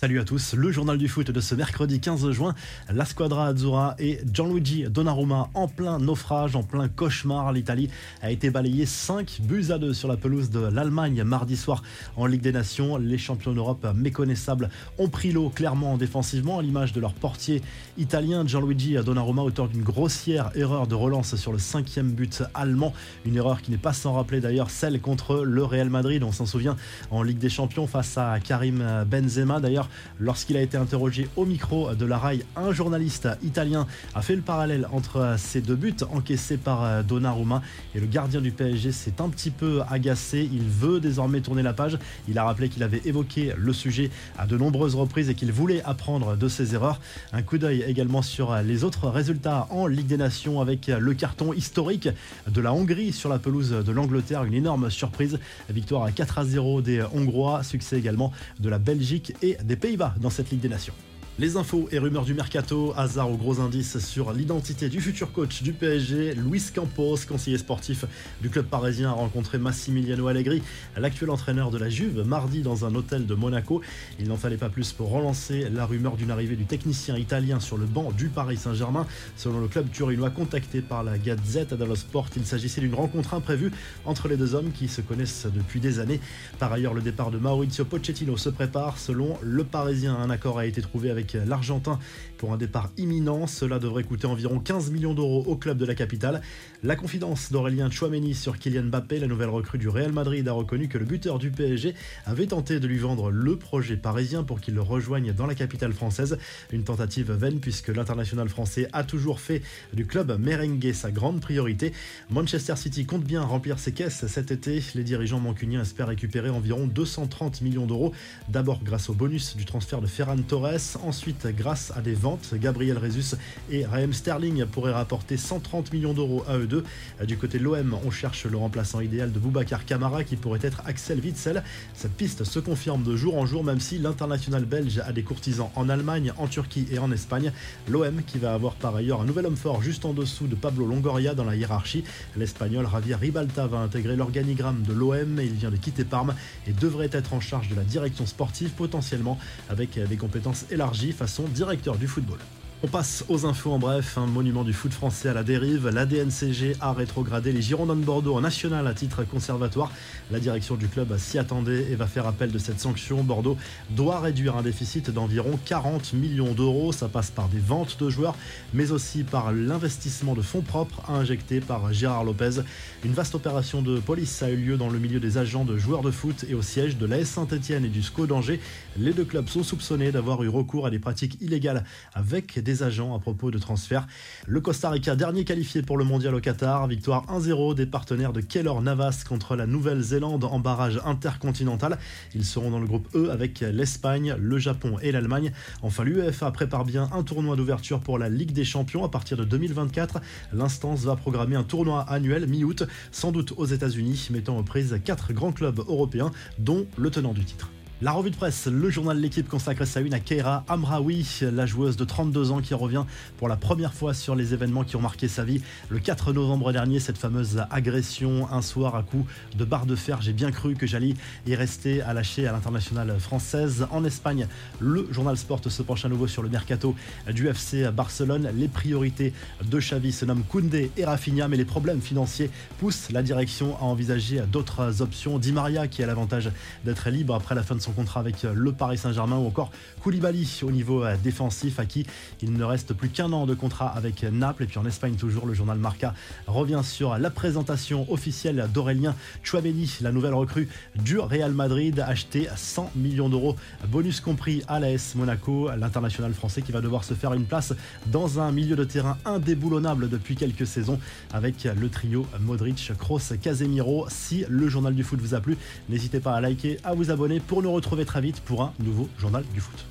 Salut à tous, le journal du foot de ce mercredi 15 juin. La squadra Azzurra et Gianluigi Donnarumma en plein naufrage, en plein cauchemar. L'Italie a été balayée 5 buts à 2 sur la pelouse de l'Allemagne mardi soir en Ligue des Nations. Les champions d'Europe méconnaissables ont pris l'eau clairement défensivement à l'image de leur portier italien Gianluigi Donnarumma, auteur d'une grossière erreur de relance sur le cinquième but allemand. Une erreur qui n'est pas sans rappeler d'ailleurs celle contre le Real Madrid, on s'en souvient en Ligue des Champions face à Karim Benzema. D'ailleurs, lorsqu'il a été interrogé au micro de la RAI, un journaliste italien a fait le parallèle entre ces deux buts encaissés par Donnarumma et le gardien du PSG s'est un petit peu agacé. Il veut désormais tourner la page. Il a rappelé qu'il avait évoqué le sujet à de nombreuses reprises et qu'il voulait apprendre de ses erreurs. Un coup d'œil également sur les autres résultats en Ligue des Nations avec le carton historique de la Hongrie sur la pelouse de l'Angleterre. Une énorme surprise. Victoire à 4 à 0 des Hongrois. Succès également de la Belgique et des Pays-Bas dans cette Ligue des Nations. Les infos et rumeurs du mercato, hasard aux gros indices sur l'identité du futur coach du PSG, Luis Campos, conseiller sportif du club parisien, a rencontré Massimiliano Allegri, l'actuel entraîneur de la Juve, mardi dans un hôtel de Monaco. Il n'en fallait pas plus pour relancer la rumeur d'une arrivée du technicien italien sur le banc du Paris Saint-Germain. Selon le club turinois contacté par la Gazette dello Sport, il s'agissait d'une rencontre imprévue entre les deux hommes qui se connaissent depuis des années. Par ailleurs, le départ de Maurizio Pochettino se prépare. Selon le Parisien, un accord a été trouvé avec l'Argentin pour un départ imminent. Cela devrait coûter environ 15 millions d'euros au club de la capitale. La confidence d'Aurélien Chouameni sur Kylian Mbappé, la nouvelle recrue du Real Madrid, a reconnu que le buteur du PSG avait tenté de lui vendre le projet parisien pour qu'il le rejoigne dans la capitale française. Une tentative vaine puisque l'international français a toujours fait du club merengue sa grande priorité. Manchester City compte bien remplir ses caisses cet été. Les dirigeants mancuniens espèrent récupérer environ 230 millions d'euros. D'abord grâce au bonus du transfert de Ferran Torres, ensuite grâce à des ventes. Gabriel Rezus et Raheem Sterling pourraient rapporter 130 millions d'euros à eux deux. Du côté de l'OM, on cherche le remplaçant idéal de Boubacar Camara qui pourrait être Axel Witzel. Cette piste se confirme de jour en jour même si l'international belge a des courtisans en Allemagne, en Turquie et en Espagne. L'OM qui va avoir par ailleurs un nouvel homme fort juste en dessous de Pablo Longoria dans la hiérarchie. L'Espagnol Javier Ribalta va intégrer l'organigramme de l'OM. Il vient de quitter Parme et devrait être en charge de la direction sportive potentiellement avec des compétences élargies façon directeur du football. On passe aux infos en bref. Un monument du foot français à la dérive. La DNCG a rétrogradé les Girondins de Bordeaux en national à titre conservatoire. La direction du club s'y attendait et va faire appel de cette sanction. Bordeaux doit réduire un déficit d'environ 40 millions d'euros. Ça passe par des ventes de joueurs, mais aussi par l'investissement de fonds propres injectés par Gérard Lopez. Une vaste opération de police a eu lieu dans le milieu des agents de joueurs de foot et au siège de l'AS Saint-Etienne et du SCO d'Angers. Les deux clubs sont soupçonnés d'avoir eu recours à des pratiques illégales avec des agents à propos de transfert. Le Costa Rica, dernier qualifié pour le mondial au Qatar, victoire 1-0 des partenaires de Keller Navas contre la Nouvelle-Zélande en barrage intercontinental. Ils seront dans le groupe E avec l'Espagne, le Japon et l'Allemagne. Enfin, l'UEFA prépare bien un tournoi d'ouverture pour la Ligue des Champions à partir de 2024. L'instance va programmer un tournoi annuel mi-août, sans doute aux États-Unis, mettant aux prises quatre grands clubs européens, dont le tenant du titre. La revue de presse, le journal de l'équipe consacre sa une à Keira Amraoui, la joueuse de 32 ans qui revient pour la première fois sur les événements qui ont marqué sa vie. Le 4 novembre dernier, cette fameuse agression, un soir à coup de barre de fer. J'ai bien cru que j'allais y rester à lâcher à l'internationale française. En Espagne, le journal Sport se penche à nouveau sur le mercato du FC Barcelone. Les priorités de Xavi se nomment Koundé et Rafinha, mais les problèmes financiers poussent la direction à envisager d'autres options. Di Maria qui a l'avantage d'être libre après la fin de son contrat avec euh, le Paris Saint-Germain ou encore Koulibaly au niveau euh, défensif à qui il ne reste plus qu'un an de contrat avec Naples. Et puis en Espagne toujours, le journal Marca revient sur la présentation officielle d'Aurélien Chouameni, la nouvelle recrue du Real Madrid, acheté à 100 millions d'euros, bonus compris à l'AS Monaco, l'international français qui va devoir se faire une place dans un milieu de terrain indéboulonnable depuis quelques saisons avec le trio Modric, Kroos, Casemiro. Si le journal du foot vous a plu, n'hésitez pas à liker, à vous abonner pour nous retrouver très vite pour un nouveau journal du foot.